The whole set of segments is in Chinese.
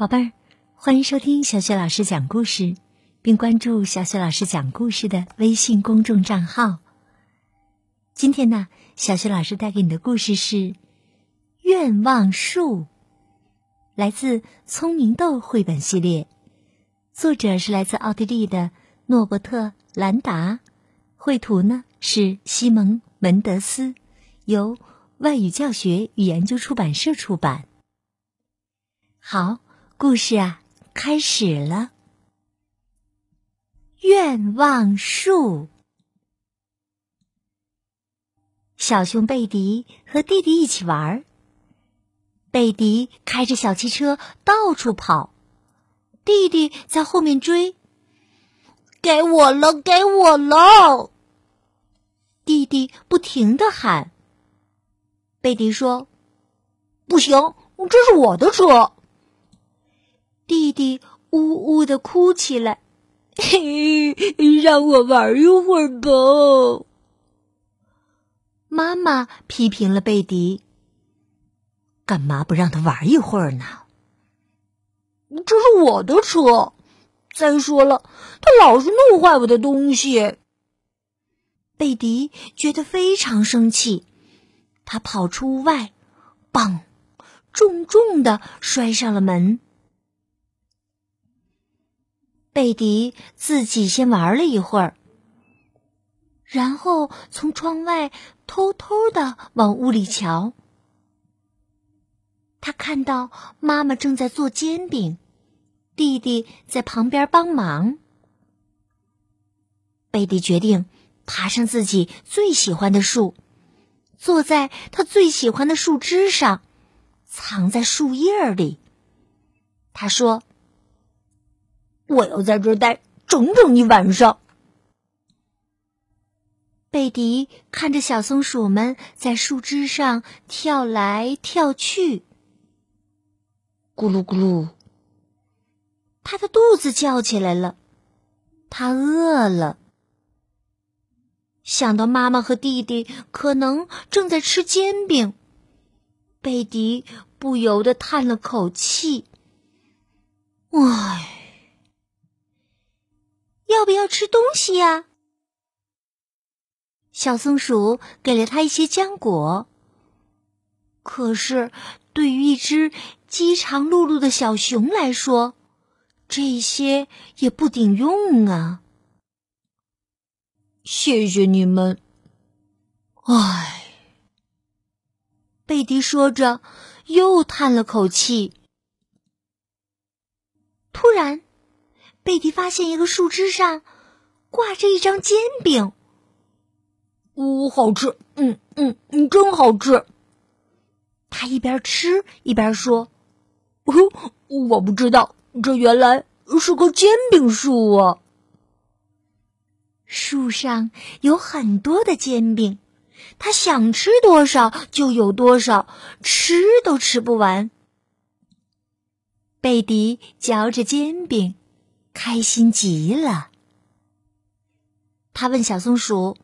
宝贝儿，欢迎收听小雪老师讲故事，并关注小雪老师讲故事的微信公众账号。今天呢，小雪老师带给你的故事是《愿望树》，来自《聪明豆》绘本系列，作者是来自奥地利的诺伯特·兰达，绘图呢是西蒙·门德斯，由外语教学与研究出版社出版。好。故事啊，开始了。愿望树，小熊贝迪和弟弟一起玩儿。贝迪开着小汽车到处跑，弟弟在后面追。给我了，给我了！弟弟不停的喊。贝迪说：“不行，这是我的车。”弟弟呜呜的哭起来，嘿，让我玩一会儿吧。妈妈批评了贝迪：“干嘛不让他玩一会儿呢？”这是我的车。再说了，他老是弄坏我的东西。贝迪觉得非常生气，他跑出屋外，嘣，重重的摔上了门。贝迪自己先玩了一会儿，然后从窗外偷偷的往屋里瞧。他看到妈妈正在做煎饼，弟弟在旁边帮忙。贝迪决定爬上自己最喜欢的树，坐在他最喜欢的树枝上，藏在树叶里。他说。我要在这儿待整整一晚上。贝迪看着小松鼠们在树枝上跳来跳去，咕噜咕噜，他的肚子叫起来了，他饿了。想到妈妈和弟弟可能正在吃煎饼，贝迪不由得叹了口气：“唉。”要不要吃东西呀？小松鼠给了他一些浆果。可是，对于一只饥肠辘辘的小熊来说，这些也不顶用啊。谢谢你们。唉，贝迪说着，又叹了口气。突然。贝蒂发现一个树枝上挂着一张煎饼，呜，好吃！嗯嗯嗯，真好吃。他一边吃一边说：“我不知道，这原来是个煎饼树啊！树上有很多的煎饼，他想吃多少就有多少，吃都吃不完。”贝迪嚼着煎饼。开心极了，他问小松鼠：“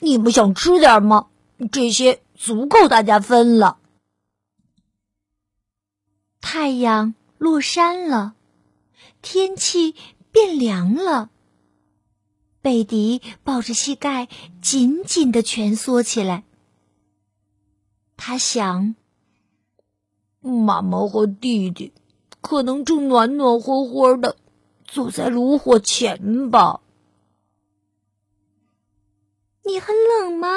你们想吃点吗？这些足够大家分了。”太阳落山了，天气变凉了。贝迪抱着膝盖，紧紧的蜷缩起来。他想：“妈妈和弟弟。”可能正暖暖和和的坐在炉火前吧。你很冷吗？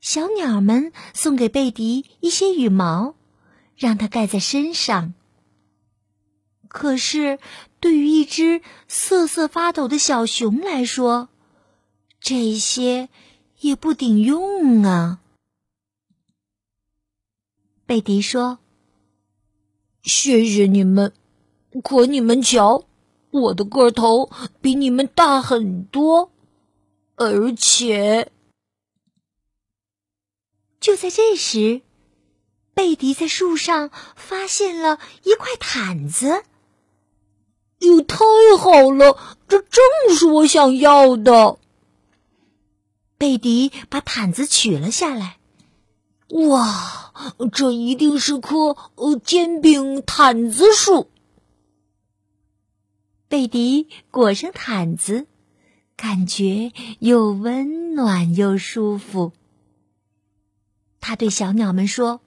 小鸟们送给贝迪一些羽毛，让它盖在身上。可是，对于一只瑟瑟发抖的小熊来说，这些也不顶用啊。贝迪说。谢谢你们，可你们瞧，我的个头比你们大很多，而且……就在这时，贝迪在树上发现了一块毯子。哟，太好了，这正是我想要的。贝迪把毯子取了下来。哇，这一定是棵煎饼毯子树。贝迪裹上毯子，感觉又温暖又舒服。他对小鸟们说：“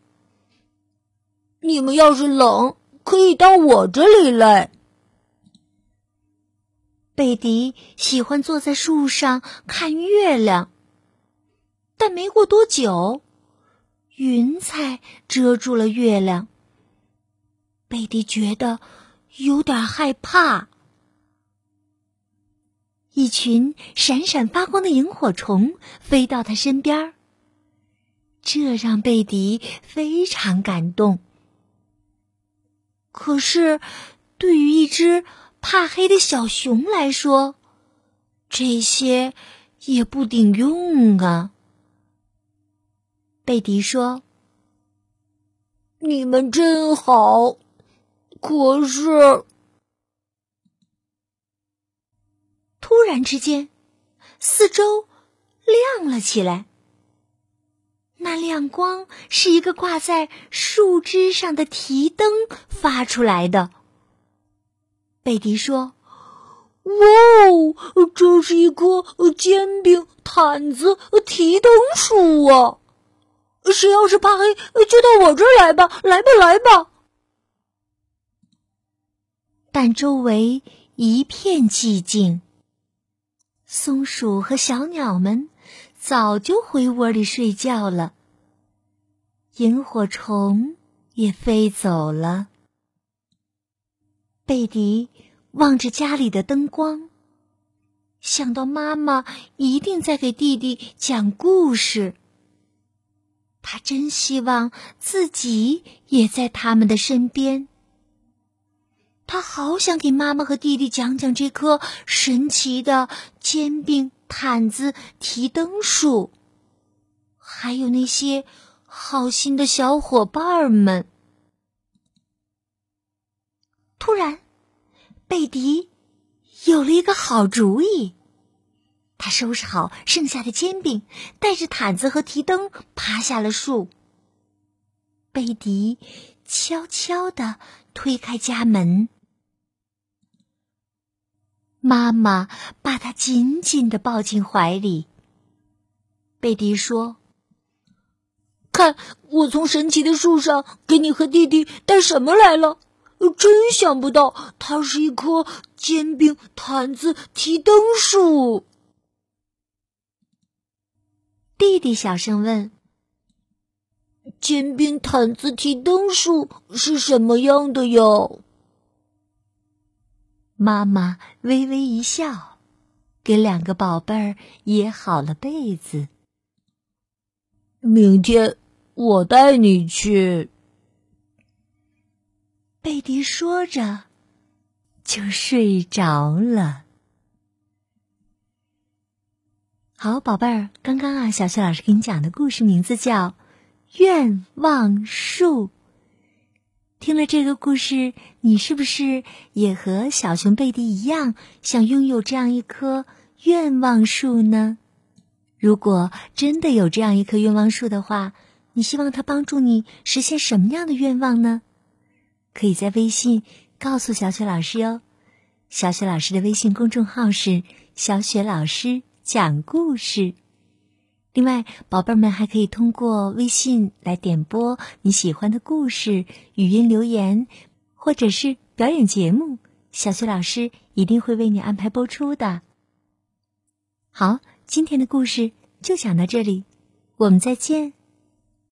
你们要是冷，可以到我这里来。”贝迪喜欢坐在树上看月亮，但没过多久，菜遮住了月亮。贝迪觉得有点害怕。一群闪闪发光的萤火虫飞到他身边，这让贝迪非常感动。可是，对于一只……怕黑的小熊来说，这些也不顶用啊。贝迪说：“你们真好，可是……”突然之间，四周亮了起来。那亮光是一个挂在树枝上的提灯发出来的。贝迪说：“哇哦，这是一棵煎饼毯子提灯树啊！谁要是怕黑，就到我这儿来吧，来吧，来吧！”但周围一片寂静，松鼠和小鸟们早就回窝里睡觉了，萤火虫也飞走了。贝迪望着家里的灯光，想到妈妈一定在给弟弟讲故事。他真希望自己也在他们的身边。他好想给妈妈和弟弟讲讲这棵神奇的煎饼毯子提灯树，还有那些好心的小伙伴们。突然，贝迪有了一个好主意。他收拾好剩下的煎饼，带着毯子和提灯，爬下了树。贝迪悄悄地推开家门，妈妈把他紧紧地抱进怀里。贝迪说：“看，我从神奇的树上给你和弟弟带什么来了。”真想不到，它是一棵煎饼毯子提灯树。弟弟小声问：“煎饼毯子提灯树是什么样的哟？”妈妈微微一笑，给两个宝贝儿掖好了被子。明天我带你去。贝迪说着，就睡着了。好，宝贝儿，刚刚啊，小雪老师给你讲的故事名字叫《愿望树》。听了这个故事，你是不是也和小熊贝蒂一样，想拥有这样一棵愿望树呢？如果真的有这样一棵愿望树的话，你希望它帮助你实现什么样的愿望呢？可以在微信告诉小雪老师哟。小雪老师的微信公众号是“小雪老师讲故事”。另外，宝贝们还可以通过微信来点播你喜欢的故事、语音留言，或者是表演节目，小雪老师一定会为你安排播出的。好，今天的故事就讲到这里，我们再见。